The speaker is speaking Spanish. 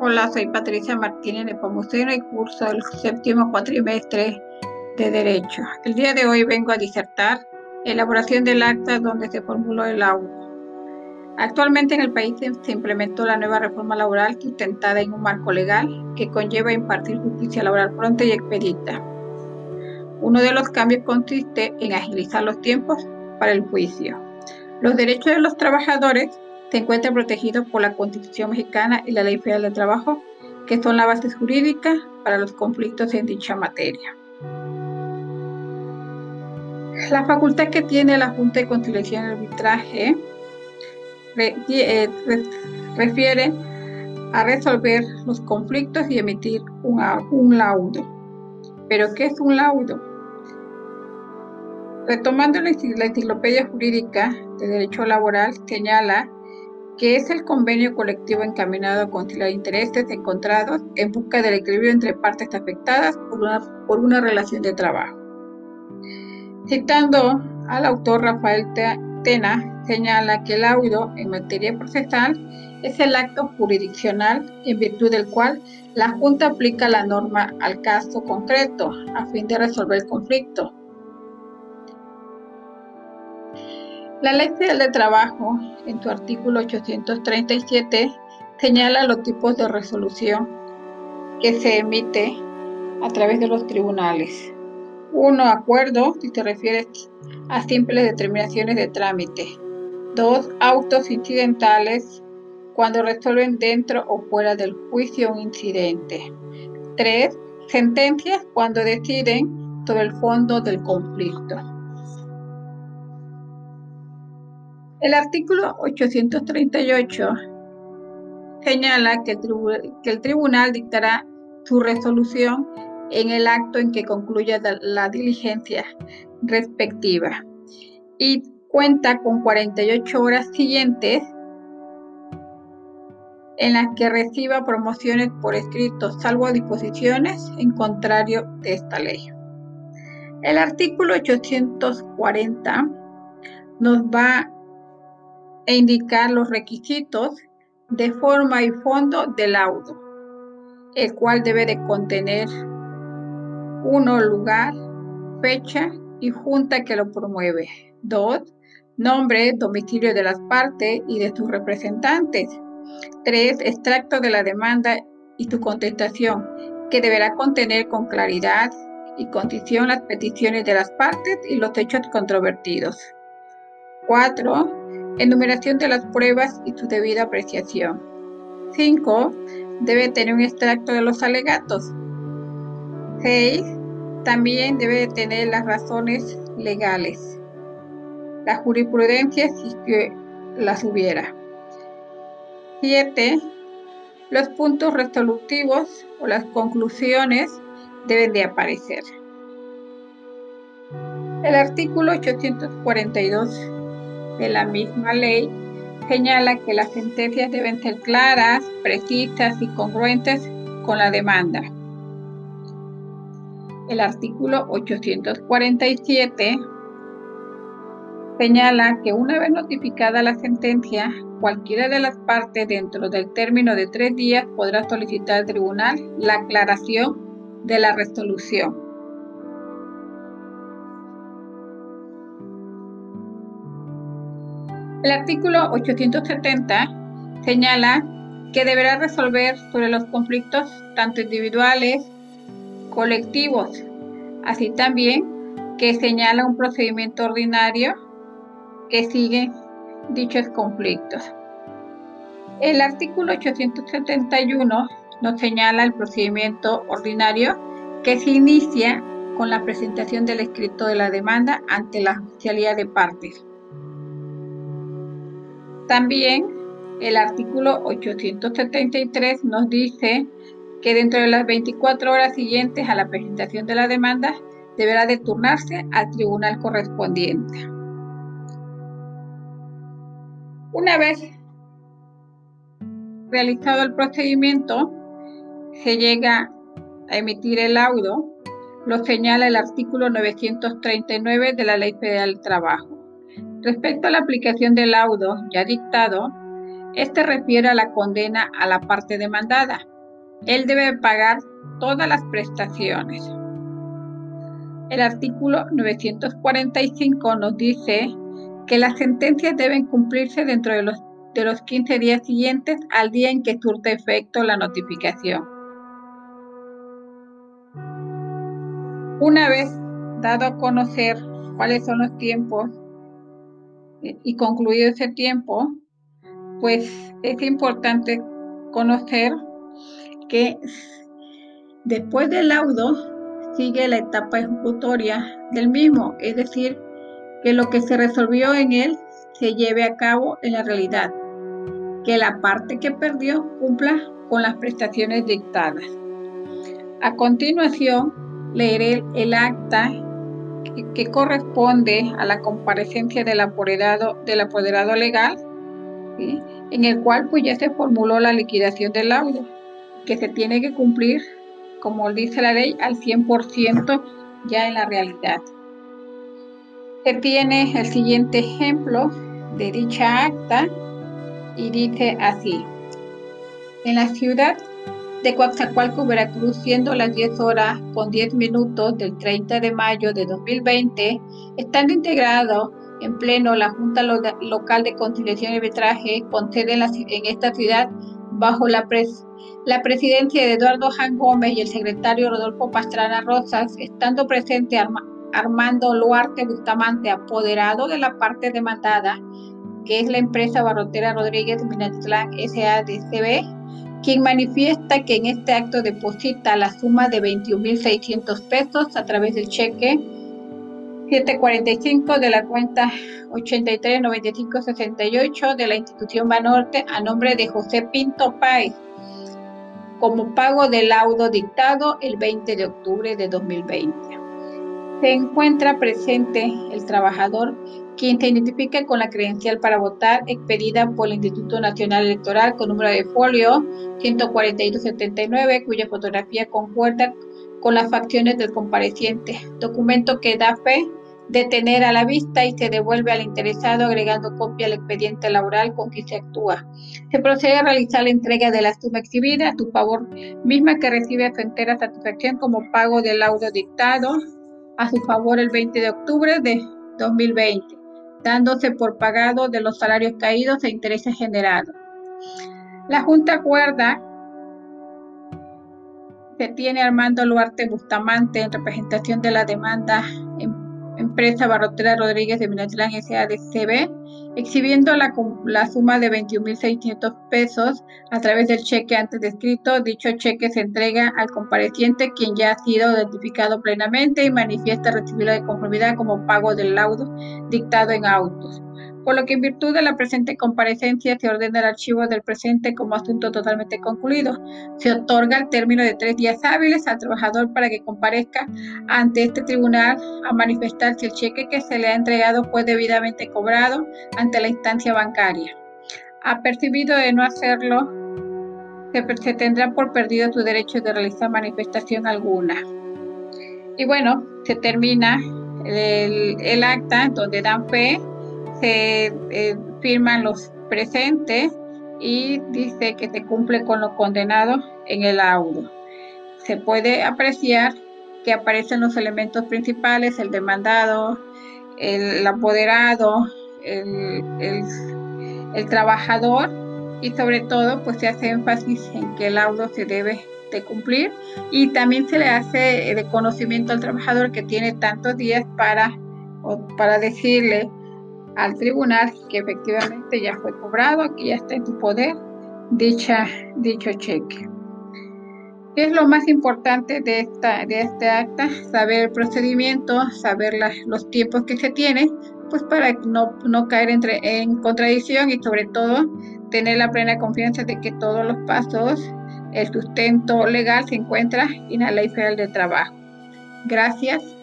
Hola, soy Patricia Martínez de Pomuceno y curso el séptimo cuatrimestre de Derecho. El día de hoy vengo a disertar elaboración del acta donde se formuló el laudo. Actualmente en el país se implementó la nueva reforma laboral sustentada en un marco legal que conlleva impartir justicia laboral pronta y expedita. Uno de los cambios consiste en agilizar los tiempos para el juicio. Los derechos de los trabajadores se encuentra protegido por la Constitución mexicana y la Ley Federal del Trabajo, que son la base jurídica para los conflictos en dicha materia. La facultad que tiene la Junta de Conciliación y Arbitraje eh, refiere a resolver los conflictos y emitir un, un laudo. ¿Pero qué es un laudo? Retomando la enciclopedia jurídica de derecho laboral, señala que es el convenio colectivo encaminado a conciliar intereses encontrados en busca del equilibrio entre partes afectadas por una, relación de trabajo. Citando al autor Rafael Tena, señala que el laudo en materia procesal es el acto jurisdiccional en virtud del cual la Junta aplica la norma al caso concreto a fin de resolver el conflicto La Ley de Trabajo, en su artículo 837, señala los tipos de resolución que se emite a través de los tribunales. Uno, acuerdo, si se refiere a simples determinaciones de trámite. Dos, autos incidentales, cuando resuelven dentro o fuera del juicio un incidente. Tres, sentencias, cuando deciden sobre el fondo del conflicto. El artículo 838 señala que el, tribunal dictará su resolución en el acto en que concluya la diligencia respectiva y cuenta con 48 horas siguientes en las que reciba promociones por escrito, salvo disposiciones en contrario de esta ley. El artículo 840 nos va e indicar los requisitos de forma y fondo del laudo, el cual debe de contener uno lugar, fecha y junta que lo promueve. Dos, nombre, domicilio de las partes y de sus representantes. Tres, extracto de la demanda y su contestación, que deberá contener con claridad y condición las peticiones de las partes y los hechos controvertidos. Cuatro, Enumeración de las pruebas y su debida apreciación. 5. Debe tener un extracto de los alegatos. 6. También debe tener las razones legales. La jurisprudencia si que las hubiera. 7. Los puntos resolutivos o las conclusiones deben de aparecer. El artículo 842 de la misma ley señala que las sentencias deben ser claras, precisas y congruentes con la demanda. El artículo 847 señala que una vez notificada la sentencia, cualquiera de las partes dentro del término de tres días podrá solicitar al tribunal la aclaración de la resolución. El artículo 870 señala que deberá resolver sobre los conflictos tanto individuales, colectivos, así también que señala un procedimiento ordinario que sigue dichos conflictos. El artículo 871 nos señala el procedimiento ordinario que se inicia con la presentación del escrito de la demanda ante la oficialidad de partes. También el artículo 873 nos dice que dentro de las 24 horas siguientes a la presentación de la demanda deberá de turnarse al tribunal correspondiente. Una vez realizado el procedimiento, se llega a emitir el laudo, lo señala el artículo 939 de la Ley Federal del Trabajo. Respecto a la aplicación del laudo ya dictado, Este refiere a la condena a la parte demandada. Él debe pagar todas las prestaciones. El artículo 945 nos dice que las sentencias deben cumplirse dentro de los, de los 15 días siguientes al día en que surta efecto la notificación. Una vez dado a conocer cuáles son los tiempos y concluido ese tiempo, pues es importante conocer que después del laudo sigue la etapa ejecutoria del mismo, es decir, que lo que se resolvió en él se lleve a cabo en la realidad, que la parte que perdió cumpla con las prestaciones dictadas. A continuación, leeré el acta que, corresponde a la comparecencia del apoderado, del apoderado legal, en el cual pues ya se formuló la liquidación del laudo, que se tiene que cumplir, como dice la ley, al 100% ya en la realidad. Se tiene el siguiente ejemplo de dicha acta y dice así. En la ciudad de Coaxacualco, Veracruz, siendo las 10 horas con 10 minutos del 30 de mayo de 2020, estando integrado en pleno la Junta Local de Conciliación y Arbitraje con sede en, esta ciudad bajo la, la presidencia de Eduardo Jan Gómez y el secretario Rodolfo Pastrana Rosas, estando presente Armando Luarte Bustamante, apoderado de la parte demandada, que es la empresa barrotera Rodríguez Minatlán SADCB, quien manifiesta que en este acto deposita la suma de 21.600 pesos a través del cheque 745 de la cuenta 839568 de la institución Banorte a nombre de José Pinto Páez como pago del laudo dictado el 20 de octubre de 2020. Se encuentra presente el trabajador quien se identifica con la credencial para votar expedida por el Instituto Nacional Electoral con número de folio 14279, cuya fotografía concuerda con las facciones del compareciente, documento que da fe de tener a la vista y se devuelve al interesado agregando copia al expediente laboral con que se actúa. Se procede a realizar la entrega de la suma exhibida. A tu favor, misma que recibe su entera satisfacción como pago del laudo dictado. A su favor el 20 de octubre de 2020 dándose por pagado de los salarios caídos e intereses generados. La Junta acuerda que tiene Armando Luarte Bustamante en representación de la demanda en empresa Barrotera Rodríguez de Minatlán SADCB, exhibiendo la, suma de 21.600 pesos a través del cheque antes descrito. Dicho cheque se entrega al compareciente, quien ya ha sido identificado plenamente y manifiesta recibirlo de conformidad como pago del laudo dictado en autos por lo que en virtud de la presente comparecencia se ordena el archivo del presente como asunto totalmente concluido. Se otorga el término de tres días hábiles al trabajador para que comparezca ante este tribunal a manifestar si el cheque que se le ha entregado fue debidamente cobrado ante la instancia bancaria. Ha percibido de no hacerlo, se, tendrá por perdido su derecho de realizar manifestación alguna. Y bueno, se termina el, el acta donde dan fe se eh, firman los presentes y dice que se cumple con lo condenado en el audio. Se puede apreciar que aparecen los elementos principales, el demandado, el apoderado, el, el, trabajador y sobre todo pues se hace énfasis en que el audio se debe de cumplir y también se le hace de conocimiento al trabajador que tiene tantos días para, para decirle al tribunal que efectivamente ya fue cobrado, que ya está en tu poder dicha, dicho cheque. ¿Qué es lo más importante de, esta, de este acta? Saber el procedimiento, saber los tiempos que se tienen, pues para no, no caer entre, en contradicción y sobre todo tener la plena confianza de que todos los pasos, el sustento legal se encuentra en la Ley Federal de Trabajo. Gracias